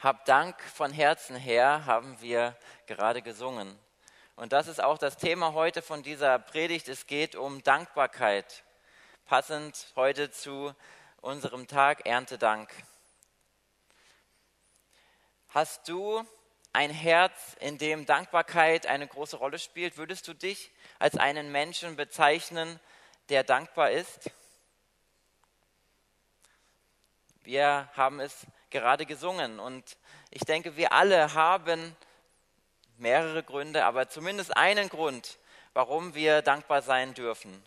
Hab Dank von Herzen her haben wir gerade gesungen. Und das ist auch das Thema heute von dieser Predigt. Es geht um Dankbarkeit, passend heute zu unserem Tag Erntedank. Hast du ein Herz, in dem Dankbarkeit eine große Rolle spielt? Würdest du dich als einen Menschen bezeichnen, der dankbar ist? Wir haben es gerade gesungen und ich denke, wir alle haben mehrere Gründe, aber zumindest einen Grund, warum wir dankbar sein dürfen.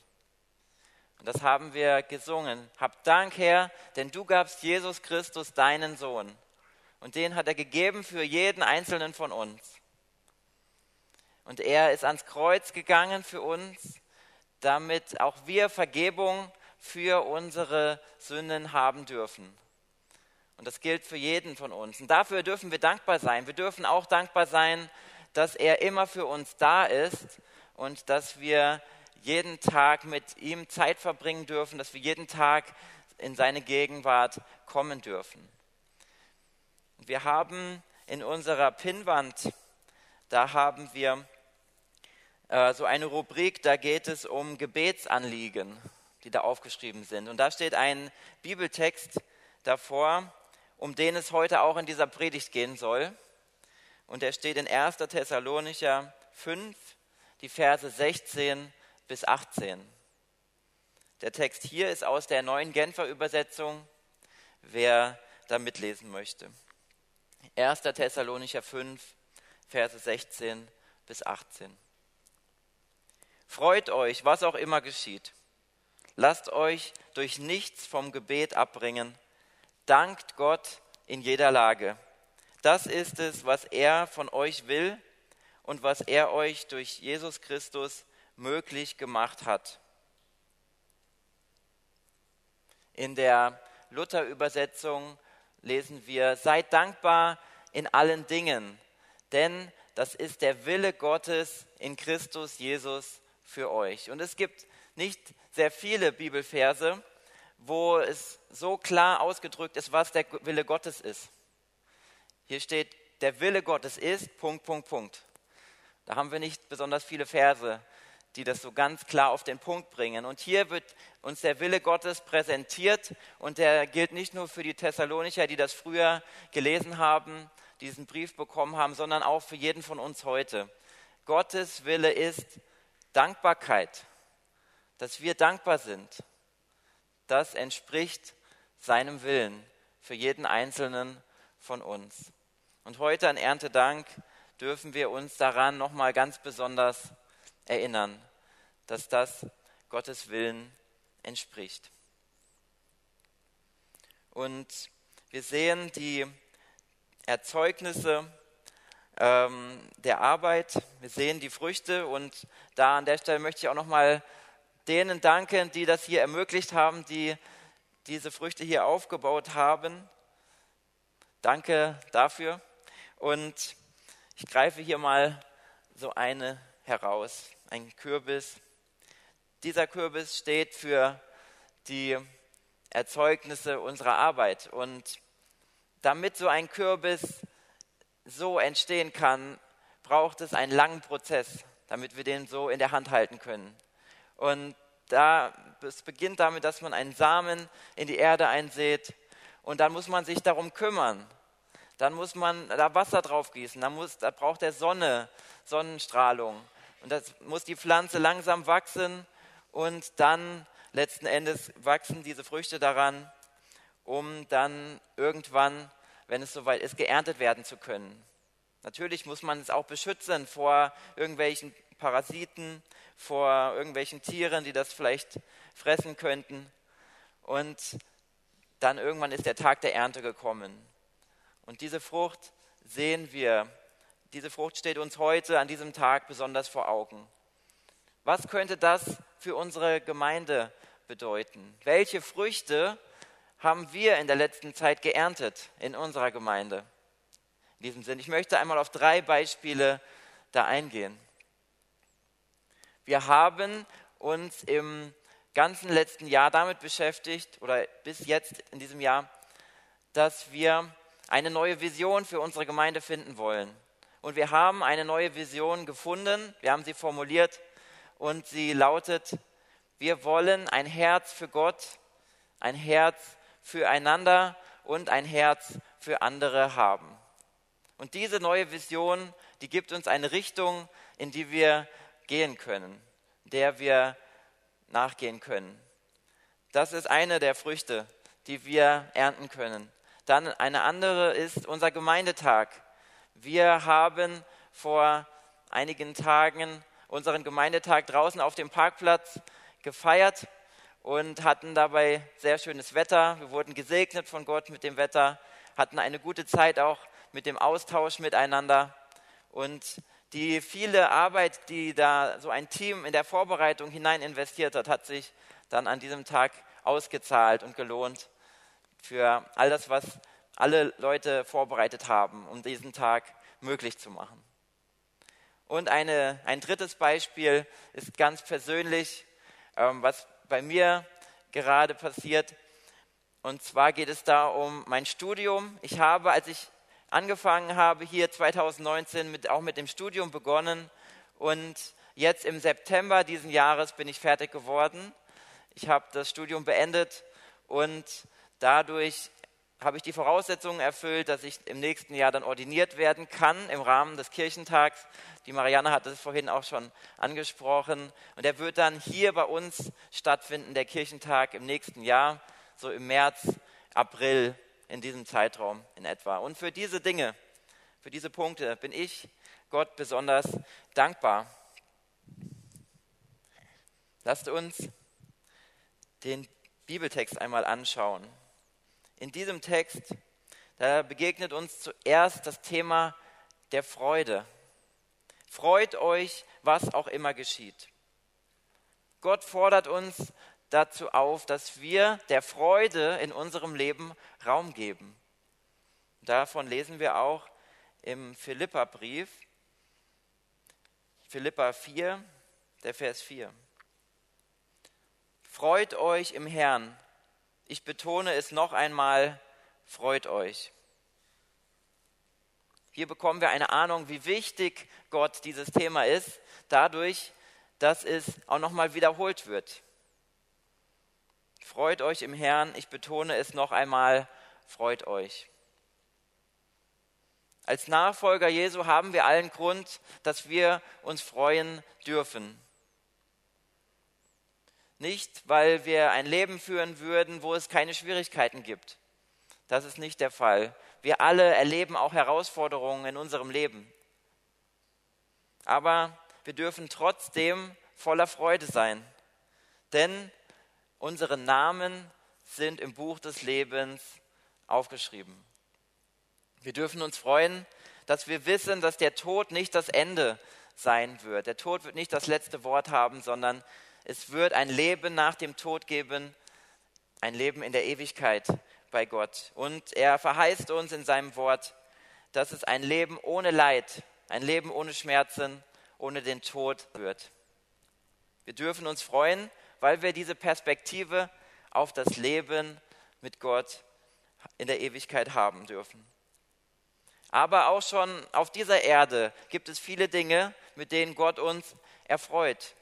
Und das haben wir gesungen. Hab Dank, Herr, denn du gabst Jesus Christus, deinen Sohn. Und den hat er gegeben für jeden einzelnen von uns. Und er ist ans Kreuz gegangen für uns, damit auch wir Vergebung für unsere Sünden haben dürfen. Und das gilt für jeden von uns. Und dafür dürfen wir dankbar sein. Wir dürfen auch dankbar sein, dass er immer für uns da ist und dass wir jeden Tag mit ihm Zeit verbringen dürfen, dass wir jeden Tag in seine Gegenwart kommen dürfen. Wir haben in unserer Pinnwand, da haben wir äh, so eine Rubrik, da geht es um Gebetsanliegen, die da aufgeschrieben sind. Und da steht ein Bibeltext davor, um den es heute auch in dieser Predigt gehen soll. Und der steht in 1. Thessalonicher 5, die Verse 16 bis 18. Der Text hier ist aus der neuen Genfer Übersetzung, wer da mitlesen möchte. 1. Thessalonicher 5, Verse 16 bis 18. Freut euch, was auch immer geschieht. Lasst euch durch nichts vom Gebet abbringen. Dankt Gott in jeder Lage. Das ist es, was er von euch will und was er euch durch Jesus Christus möglich gemacht hat. In der Luther-Übersetzung lesen wir, seid dankbar in allen Dingen, denn das ist der Wille Gottes in Christus Jesus für euch. Und es gibt nicht sehr viele Bibelverse, wo es so klar ausgedrückt ist, was der Wille Gottes ist. Hier steht, der Wille Gottes ist, Punkt, Punkt, Punkt. Da haben wir nicht besonders viele Verse, die das so ganz klar auf den Punkt bringen. Und hier wird uns der Wille Gottes präsentiert und der gilt nicht nur für die Thessalonicher, die das früher gelesen haben, diesen Brief bekommen haben, sondern auch für jeden von uns heute. Gottes Wille ist Dankbarkeit, dass wir dankbar sind. Das entspricht seinem Willen für jeden einzelnen von uns. Und heute an Erntedank dürfen wir uns daran nochmal ganz besonders erinnern, dass das Gottes Willen entspricht. Und wir sehen die Erzeugnisse ähm, der Arbeit, wir sehen die Früchte und da an der Stelle möchte ich auch nochmal denen danken, die das hier ermöglicht haben, die diese Früchte hier aufgebaut haben. Danke dafür. Und ich greife hier mal so eine heraus ein Kürbis. Dieser Kürbis steht für die Erzeugnisse unserer Arbeit. Und damit so ein Kürbis so entstehen kann, braucht es einen langen Prozess, damit wir den so in der Hand halten können. Und da, es beginnt damit, dass man einen Samen in die Erde einsät und dann muss man sich darum kümmern. Dann muss man da Wasser drauf gießen, dann muss, da braucht er Sonne, Sonnenstrahlung. Und das muss die Pflanze langsam wachsen und dann letzten Endes wachsen diese Früchte daran, um dann irgendwann, wenn es soweit ist, geerntet werden zu können. Natürlich muss man es auch beschützen vor irgendwelchen Parasiten, vor irgendwelchen Tieren, die das vielleicht fressen könnten. Und dann irgendwann ist der Tag der Ernte gekommen. Und diese Frucht sehen wir diese Frucht steht uns heute an diesem Tag besonders vor Augen. Was könnte das für unsere Gemeinde bedeuten? Welche Früchte haben wir in der letzten Zeit geerntet in unserer Gemeinde? In diesem Sinn, ich möchte einmal auf drei Beispiele da eingehen. Wir haben uns im ganzen letzten Jahr damit beschäftigt, oder bis jetzt in diesem Jahr, dass wir eine neue Vision für unsere Gemeinde finden wollen. Und wir haben eine neue Vision gefunden, wir haben sie formuliert und sie lautet, wir wollen ein Herz für Gott, ein Herz füreinander und ein Herz für andere haben. Und diese neue Vision, die gibt uns eine Richtung, in die wir gehen können, der wir nachgehen können. Das ist eine der Früchte, die wir ernten können. Dann eine andere ist unser Gemeindetag. Wir haben vor einigen Tagen unseren Gemeindetag draußen auf dem Parkplatz gefeiert und hatten dabei sehr schönes Wetter. Wir wurden gesegnet von Gott mit dem Wetter, hatten eine gute Zeit auch mit dem Austausch miteinander. Und die viele Arbeit, die da so ein Team in der Vorbereitung hinein investiert hat, hat sich dann an diesem Tag ausgezahlt und gelohnt für all das, was alle Leute vorbereitet haben, um diesen Tag möglich zu machen. Und eine, ein drittes Beispiel ist ganz persönlich, ähm, was bei mir gerade passiert. Und zwar geht es da um mein Studium. Ich habe, als ich angefangen habe, hier 2019 mit, auch mit dem Studium begonnen und jetzt im September diesen Jahres bin ich fertig geworden. Ich habe das Studium beendet und dadurch habe ich die Voraussetzungen erfüllt, dass ich im nächsten Jahr dann ordiniert werden kann im Rahmen des Kirchentags. Die Marianne hat es vorhin auch schon angesprochen. Und er wird dann hier bei uns stattfinden, der Kirchentag im nächsten Jahr, so im März, April, in diesem Zeitraum in etwa. Und für diese Dinge, für diese Punkte bin ich Gott besonders dankbar. Lasst uns den Bibeltext einmal anschauen. In diesem Text, da begegnet uns zuerst das Thema der Freude. Freut euch, was auch immer geschieht. Gott fordert uns dazu auf, dass wir der Freude in unserem Leben Raum geben. Davon lesen wir auch im Philippa-Brief, Philippa 4, der Vers 4. Freut euch im Herrn. Ich betone es noch einmal, freut euch. Hier bekommen wir eine Ahnung, wie wichtig Gott dieses Thema ist, dadurch, dass es auch nochmal wiederholt wird. Freut euch im Herrn, ich betone es noch einmal, freut euch. Als Nachfolger Jesu haben wir allen Grund, dass wir uns freuen dürfen. Nicht, weil wir ein Leben führen würden, wo es keine Schwierigkeiten gibt. Das ist nicht der Fall. Wir alle erleben auch Herausforderungen in unserem Leben. Aber wir dürfen trotzdem voller Freude sein. Denn unsere Namen sind im Buch des Lebens aufgeschrieben. Wir dürfen uns freuen, dass wir wissen, dass der Tod nicht das Ende sein wird. Der Tod wird nicht das letzte Wort haben, sondern es wird ein Leben nach dem Tod geben, ein Leben in der Ewigkeit bei Gott. Und er verheißt uns in seinem Wort, dass es ein Leben ohne Leid, ein Leben ohne Schmerzen, ohne den Tod wird. Wir dürfen uns freuen, weil wir diese Perspektive auf das Leben mit Gott in der Ewigkeit haben dürfen. Aber auch schon auf dieser Erde gibt es viele Dinge, mit denen Gott uns erfreut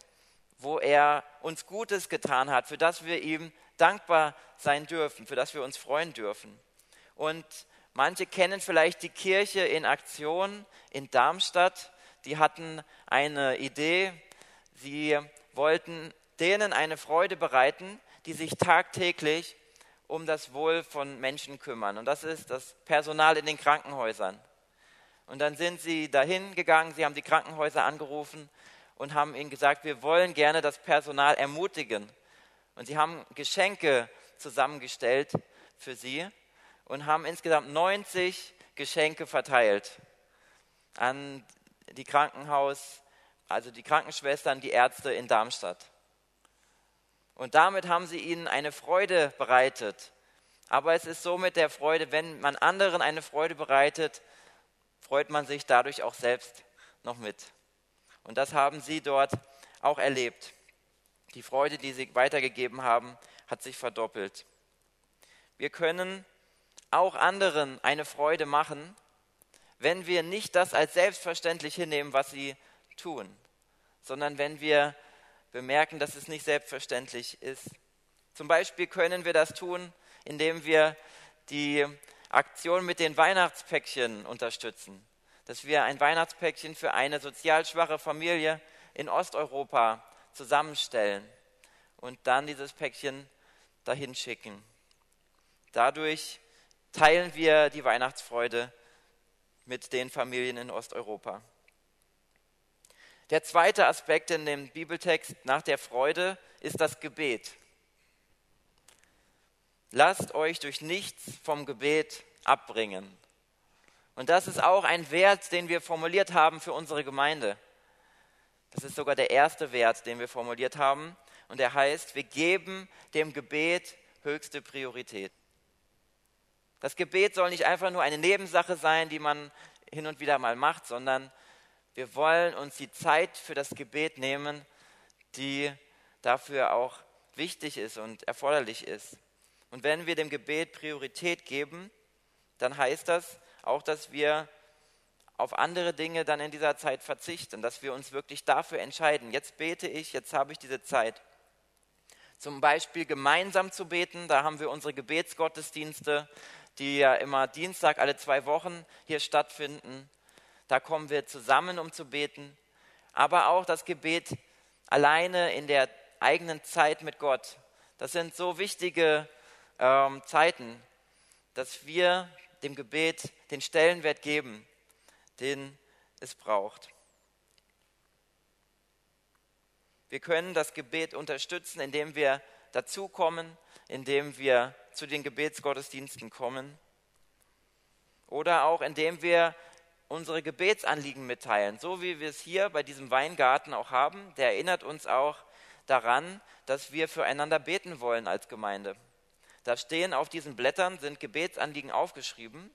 wo er uns Gutes getan hat, für das wir ihm dankbar sein dürfen, für das wir uns freuen dürfen. Und manche kennen vielleicht die Kirche in Aktion in Darmstadt. Die hatten eine Idee. Sie wollten denen eine Freude bereiten, die sich tagtäglich um das Wohl von Menschen kümmern. Und das ist das Personal in den Krankenhäusern. Und dann sind sie dahin gegangen, sie haben die Krankenhäuser angerufen und haben ihnen gesagt, wir wollen gerne das Personal ermutigen. Und sie haben Geschenke zusammengestellt für sie und haben insgesamt 90 Geschenke verteilt an die Krankenhaus, also die Krankenschwestern, die Ärzte in Darmstadt. Und damit haben sie ihnen eine Freude bereitet. Aber es ist so mit der Freude, wenn man anderen eine Freude bereitet, freut man sich dadurch auch selbst noch mit. Und das haben sie dort auch erlebt. Die Freude, die sie weitergegeben haben, hat sich verdoppelt. Wir können auch anderen eine Freude machen, wenn wir nicht das als selbstverständlich hinnehmen, was sie tun, sondern wenn wir bemerken, dass es nicht selbstverständlich ist. Zum Beispiel können wir das tun, indem wir die Aktion mit den Weihnachtspäckchen unterstützen, dass wir ein Weihnachtspäckchen für eine sozial schwache Familie in Osteuropa zusammenstellen und dann dieses Päckchen dahin schicken. Dadurch teilen wir die Weihnachtsfreude mit den Familien in Osteuropa. Der zweite Aspekt in dem Bibeltext nach der Freude ist das Gebet. Lasst euch durch nichts vom Gebet abbringen. Und das ist auch ein Wert, den wir formuliert haben für unsere Gemeinde. Das ist sogar der erste Wert, den wir formuliert haben. Und der heißt, wir geben dem Gebet höchste Priorität. Das Gebet soll nicht einfach nur eine Nebensache sein, die man hin und wieder mal macht, sondern wir wollen uns die Zeit für das Gebet nehmen, die dafür auch wichtig ist und erforderlich ist. Und wenn wir dem Gebet Priorität geben, dann heißt das auch, dass wir auf andere Dinge dann in dieser Zeit verzichten, dass wir uns wirklich dafür entscheiden. Jetzt bete ich, jetzt habe ich diese Zeit. Zum Beispiel gemeinsam zu beten, da haben wir unsere Gebetsgottesdienste, die ja immer Dienstag alle zwei Wochen hier stattfinden. Da kommen wir zusammen, um zu beten. Aber auch das Gebet alleine in der eigenen Zeit mit Gott. Das sind so wichtige ähm, Zeiten, dass wir dem Gebet den Stellenwert geben, den es braucht. Wir können das Gebet unterstützen, indem wir dazukommen, indem wir zu den Gebetsgottesdiensten kommen oder auch indem wir unsere Gebetsanliegen mitteilen, so wie wir es hier bei diesem Weingarten auch haben. Der erinnert uns auch daran, dass wir füreinander beten wollen als Gemeinde. Da stehen auf diesen Blättern, sind Gebetsanliegen aufgeschrieben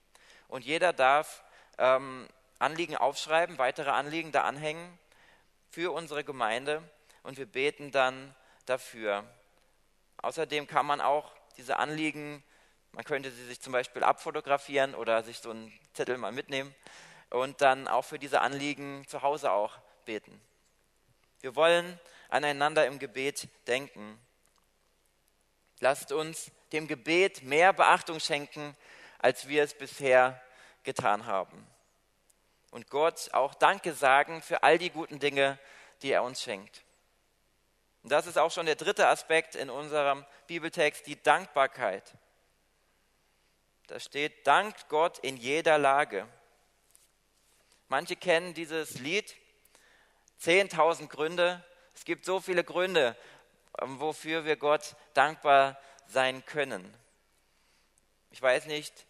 und jeder darf ähm, Anliegen aufschreiben, weitere Anliegen da anhängen für unsere Gemeinde und wir beten dann dafür. Außerdem kann man auch diese Anliegen, man könnte sie sich zum Beispiel abfotografieren oder sich so einen Zettel mal mitnehmen und dann auch für diese Anliegen zu Hause auch beten. Wir wollen aneinander im Gebet denken. Lasst uns dem Gebet mehr Beachtung schenken, als wir es bisher getan haben. Und Gott auch Danke sagen für all die guten Dinge, die er uns schenkt. Und das ist auch schon der dritte Aspekt in unserem Bibeltext, die Dankbarkeit. Da steht, dankt Gott in jeder Lage. Manche kennen dieses Lied, 10.000 Gründe. Es gibt so viele Gründe, ähm, wofür wir Gott dankbar sein können. Ich weiß nicht,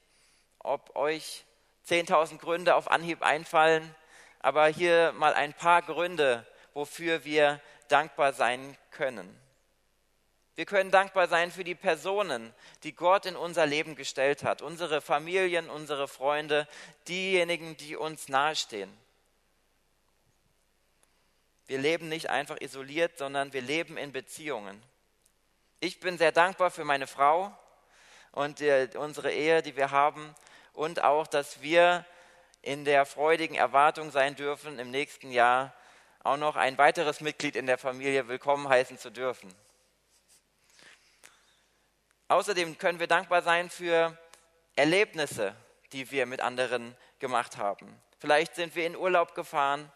ob euch 10.000 Gründe auf Anhieb einfallen, aber hier mal ein paar Gründe, wofür wir dankbar sein können. Wir können dankbar sein für die Personen, die Gott in unser Leben gestellt hat, unsere Familien, unsere Freunde, diejenigen, die uns nahestehen. Wir leben nicht einfach isoliert, sondern wir leben in Beziehungen. Ich bin sehr dankbar für meine Frau und die, unsere Ehe, die wir haben und auch, dass wir in der freudigen Erwartung sein dürfen, im nächsten Jahr auch noch ein weiteres Mitglied in der Familie willkommen heißen zu dürfen. Außerdem können wir dankbar sein für Erlebnisse, die wir mit anderen gemacht haben. Vielleicht sind wir in Urlaub gefahren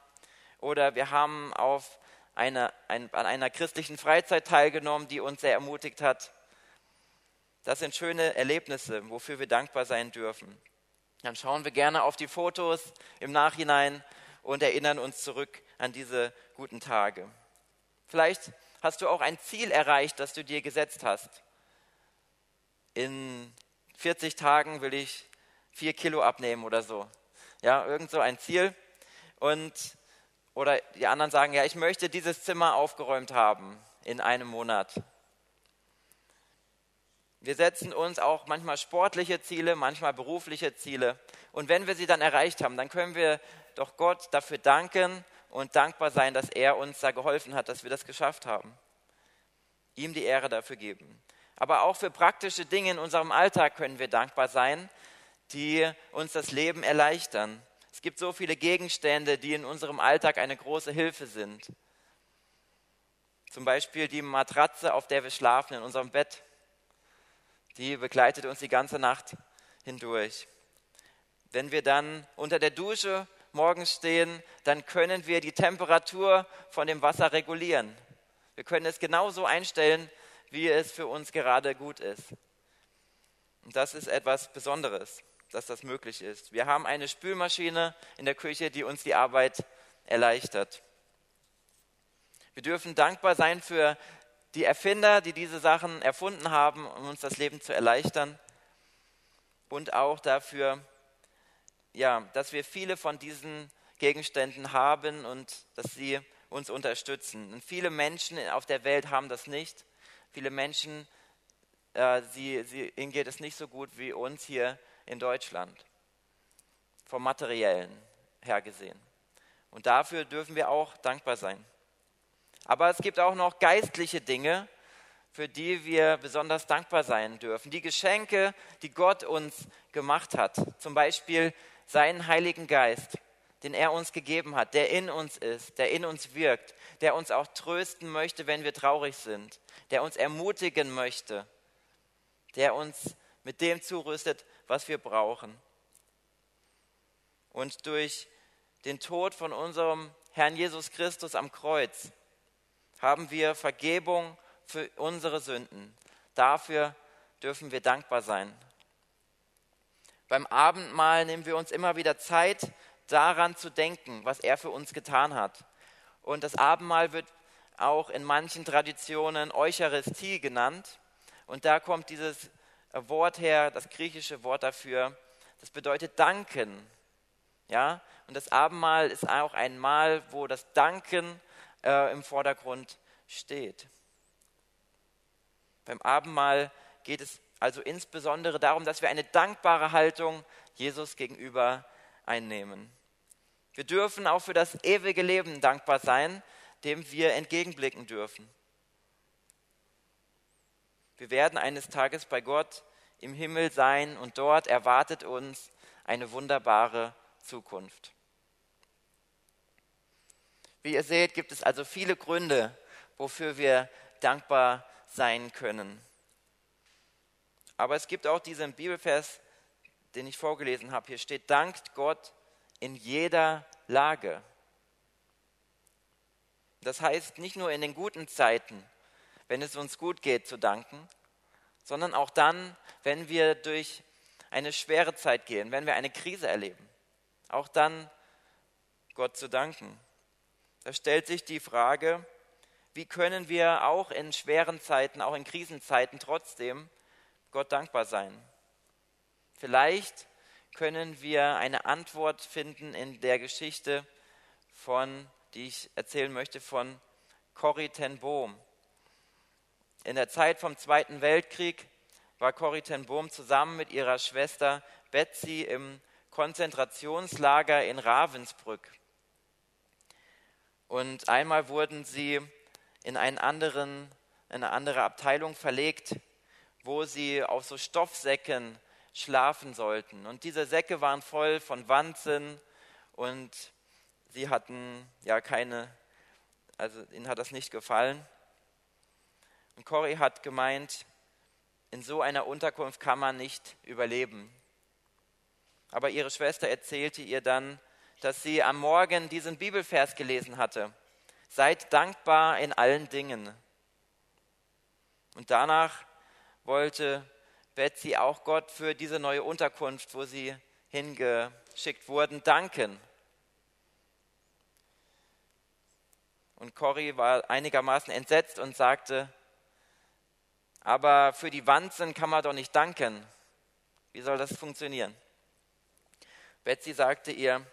oder wir haben auf eine, ein, an einer christlichen Freizeit teilgenommen, die uns sehr ermutigt hat. Das sind schöne Erlebnisse, wofür wir dankbar sein dürfen. Dann schauen wir gerne auf die Fotos im Nachhinein und erinnern uns zurück an diese guten Tage. Vielleicht hast du auch ein Ziel erreicht, das du dir gesetzt hast in 40 Tagen will ich vier Kilo abnehmen oder so. Ja, irgend so ein Ziel. Und, oder die anderen sagen, ja, ich möchte dieses Zimmer aufgeräumt haben in einem Monat. Wir setzen uns auch manchmal sportliche Ziele, manchmal berufliche Ziele. Und wenn wir sie dann erreicht haben, dann können wir doch Gott dafür danken und dankbar sein, dass er uns da geholfen hat, dass wir das geschafft haben. Ihm die Ehre dafür geben. Aber auch für praktische Dinge in unserem Alltag können wir dankbar sein, die uns das Leben erleichtern. Es gibt so viele Gegenstände, die in unserem Alltag eine große Hilfe sind. Zum Beispiel die Matratze, auf der wir schlafen in unserem Bett. Die begleitet uns die ganze Nacht hindurch. Wenn wir dann unter der Dusche morgens stehen, dann können wir die Temperatur von dem Wasser regulieren. Wir können es genauso einstellen, wie es für uns gerade gut ist. Und das ist etwas Besonderes, dass das möglich ist. Wir haben eine Spülmaschine in der Küche, die uns die Arbeit erleichtert. Wir dürfen dankbar sein für die Erfinder, die diese Sachen erfunden haben, um uns das Leben zu erleichtern. Und auch dafür, ja, dass wir viele von diesen Gegenständen haben und dass sie uns unterstützen. Und viele Menschen auf der Welt haben das nicht. Viele Menschen, äh, sie, sie, ihnen geht es nicht so gut wie uns hier in Deutschland, vom materiellen her gesehen. Und dafür dürfen wir auch dankbar sein. Aber es gibt auch noch geistliche Dinge, für die wir besonders dankbar sein dürfen. Die Geschenke, die Gott uns gemacht hat. Zum Beispiel seinen Heiligen Geist, den er uns gegeben hat, der in uns ist, der in uns wirkt, der uns auch trösten möchte, wenn wir traurig sind, der uns ermutigen möchte, der uns mit dem zurüstet, was wir brauchen. Und durch den Tod von unserem Herrn Jesus Christus am Kreuz haben wir Vergebung für unsere Sünden. Dafür dürfen wir dankbar sein. Beim Abendmahl nehmen wir uns immer wieder Zeit, daran zu denken, was er für uns getan hat. Und das Abendmahl wird auch in manchen Traditionen Eucharistie genannt. Und da kommt dieses Wort her, das griechische Wort dafür, das bedeutet danken. Ja? Und das Abendmahl ist auch ein Mahl, wo das Danken äh, im Vordergrund steht. Beim Abendmahl geht es also insbesondere darum, dass wir eine dankbare Haltung Jesus gegenüber einnehmen. Wir dürfen auch für das ewige Leben dankbar sein, dem wir entgegenblicken dürfen. Wir werden eines Tages bei Gott im Himmel sein und dort erwartet uns eine wunderbare Zukunft. Wie ihr seht, gibt es also viele Gründe, wofür wir dankbar sein können. Aber es gibt auch diesen Bibelvers, den ich vorgelesen habe. Hier steht, dankt Gott in jeder Lage. Das heißt nicht nur in den guten Zeiten, wenn es uns gut geht, zu danken, sondern auch dann, wenn wir durch eine schwere Zeit gehen, wenn wir eine Krise erleben. Auch dann Gott zu danken. Da stellt sich die Frage, wie können wir auch in schweren Zeiten, auch in Krisenzeiten trotzdem Gott dankbar sein? Vielleicht können wir eine Antwort finden in der Geschichte von, die ich erzählen möchte, von Corrie ten Boom. In der Zeit vom Zweiten Weltkrieg war Corrie ten Boom zusammen mit ihrer Schwester Betsy im Konzentrationslager in Ravensbrück. Und einmal wurden sie in, einen anderen, eine andere Abteilung verlegt, wo sie auf so Stoffsäcken schlafen sollten. Und diese Säcke waren voll von Wanzen und sie hatten ja keine, also ihnen hat das nicht gefallen. Und Cory hat gemeint, in so einer Unterkunft kann man nicht überleben. Aber ihre Schwester erzählte ihr dann, dass sie am Morgen diesen Bibelvers gelesen hatte. Seid dankbar in allen Dingen. Und danach wollte Betsy auch Gott für diese neue Unterkunft, wo sie hingeschickt wurden, danken. Und Cory war einigermaßen entsetzt und sagte, aber für die Wanzen kann man doch nicht danken. Wie soll das funktionieren? Betsy sagte ihr,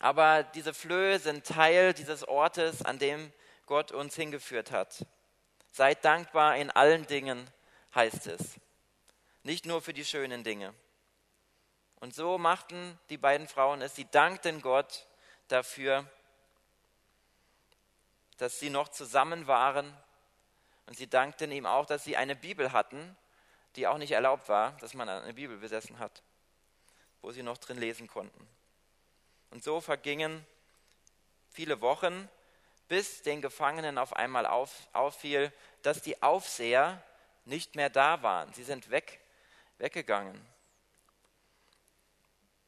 aber diese Flöhe sind Teil dieses Ortes, an dem Gott uns hingeführt hat. Seid dankbar in allen Dingen, heißt es. Nicht nur für die schönen Dinge. Und so machten die beiden Frauen es. Sie dankten Gott dafür, dass sie noch zusammen waren. Und sie dankten ihm auch, dass sie eine Bibel hatten, die auch nicht erlaubt war, dass man eine Bibel besessen hat, wo sie noch drin lesen konnten. Und so vergingen viele Wochen, bis den Gefangenen auf einmal auf, auffiel, dass die Aufseher nicht mehr da waren. Sie sind weg, weggegangen.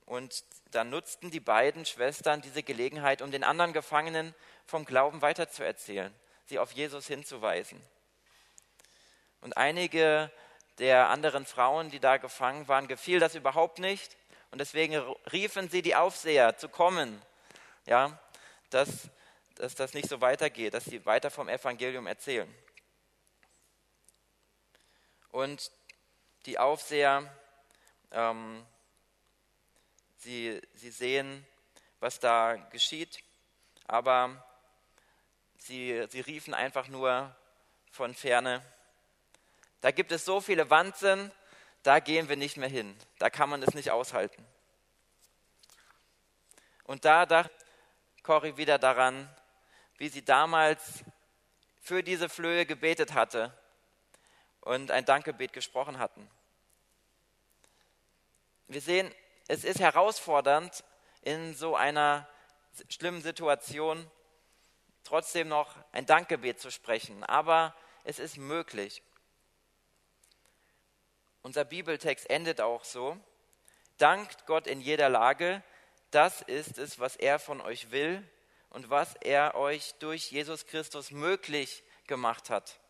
Und dann nutzten die beiden Schwestern diese Gelegenheit, um den anderen Gefangenen vom Glauben weiterzuerzählen, sie auf Jesus hinzuweisen. Und einige der anderen Frauen, die da gefangen waren, gefiel das überhaupt nicht. Und deswegen riefen sie die Aufseher zu kommen, ja, dass, dass das nicht so weitergeht, dass sie weiter vom Evangelium erzählen. Und die Aufseher, ähm, sie, sie sehen, was da geschieht, aber sie, sie riefen einfach nur von ferne, da gibt es so viele Wanzen, da gehen wir nicht mehr hin, da kann man es nicht aushalten. Und da dachte Cory wieder daran, wie sie damals für diese Flöhe gebetet hatte und ein Dankgebet gesprochen hatten. Wir sehen, es ist herausfordernd, in so einer schlimmen Situation trotzdem noch ein Dankgebet zu sprechen, aber es ist möglich. Unser Bibeltext endet auch so. Dankt Gott in jeder Lage, das ist es, was er von euch will und was er euch durch Jesus Christus möglich gemacht hat.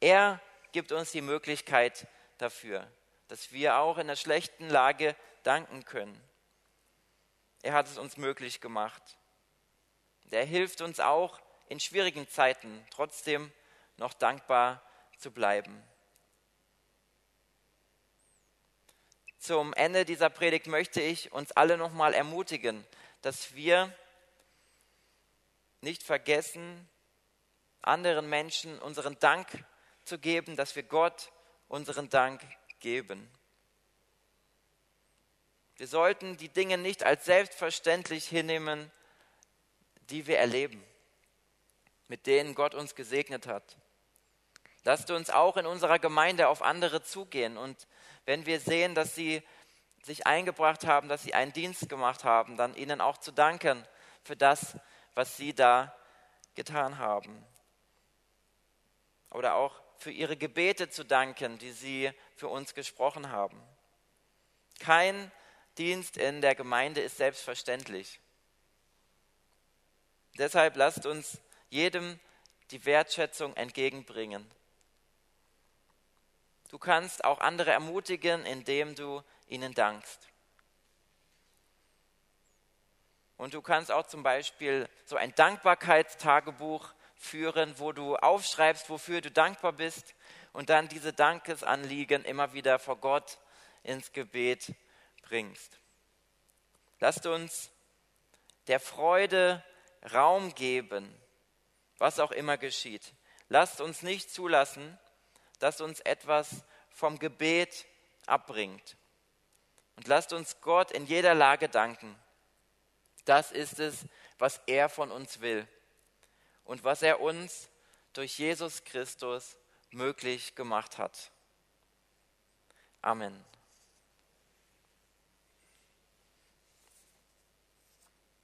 Er gibt uns die Möglichkeit dafür, dass wir auch in der schlechten Lage danken können. Er hat es uns möglich gemacht. Er hilft uns auch in schwierigen Zeiten trotzdem noch dankbar zu bleiben. Zum Ende dieser Predigt möchte ich uns alle nochmal ermutigen, dass wir nicht vergessen, anderen Menschen unseren Dank zu geben, dass wir Gott unseren Dank geben. Wir sollten die Dinge nicht als selbstverständlich hinnehmen, die wir erleben, mit denen Gott uns gesegnet hat. Lasst uns auch in unserer Gemeinde auf andere zugehen und wenn wir sehen, dass sie sich eingebracht haben, dass sie einen Dienst gemacht haben, dann ihnen auch zu danken für das, was sie da getan haben. Oder auch für ihre Gebete zu danken, die sie für uns gesprochen haben. Kein Dienst in der Gemeinde ist selbstverständlich. Deshalb lasst uns jedem die Wertschätzung entgegenbringen. Du kannst auch andere ermutigen, indem du ihnen dankst. Und du kannst auch zum Beispiel so ein Dankbarkeitstagebuch führen, wo du aufschreibst, wofür du dankbar bist und dann diese Dankesanliegen immer wieder vor Gott ins Gebet bringst. Lasst uns der Freude Raum geben, was auch immer geschieht. Lasst uns nicht zulassen, dass uns etwas vom Gebet abbringt. Und lasst uns Gott in jeder Lage danken. Das ist es, was er von uns will und was er uns durch Jesus Christus möglich gemacht hat. Amen.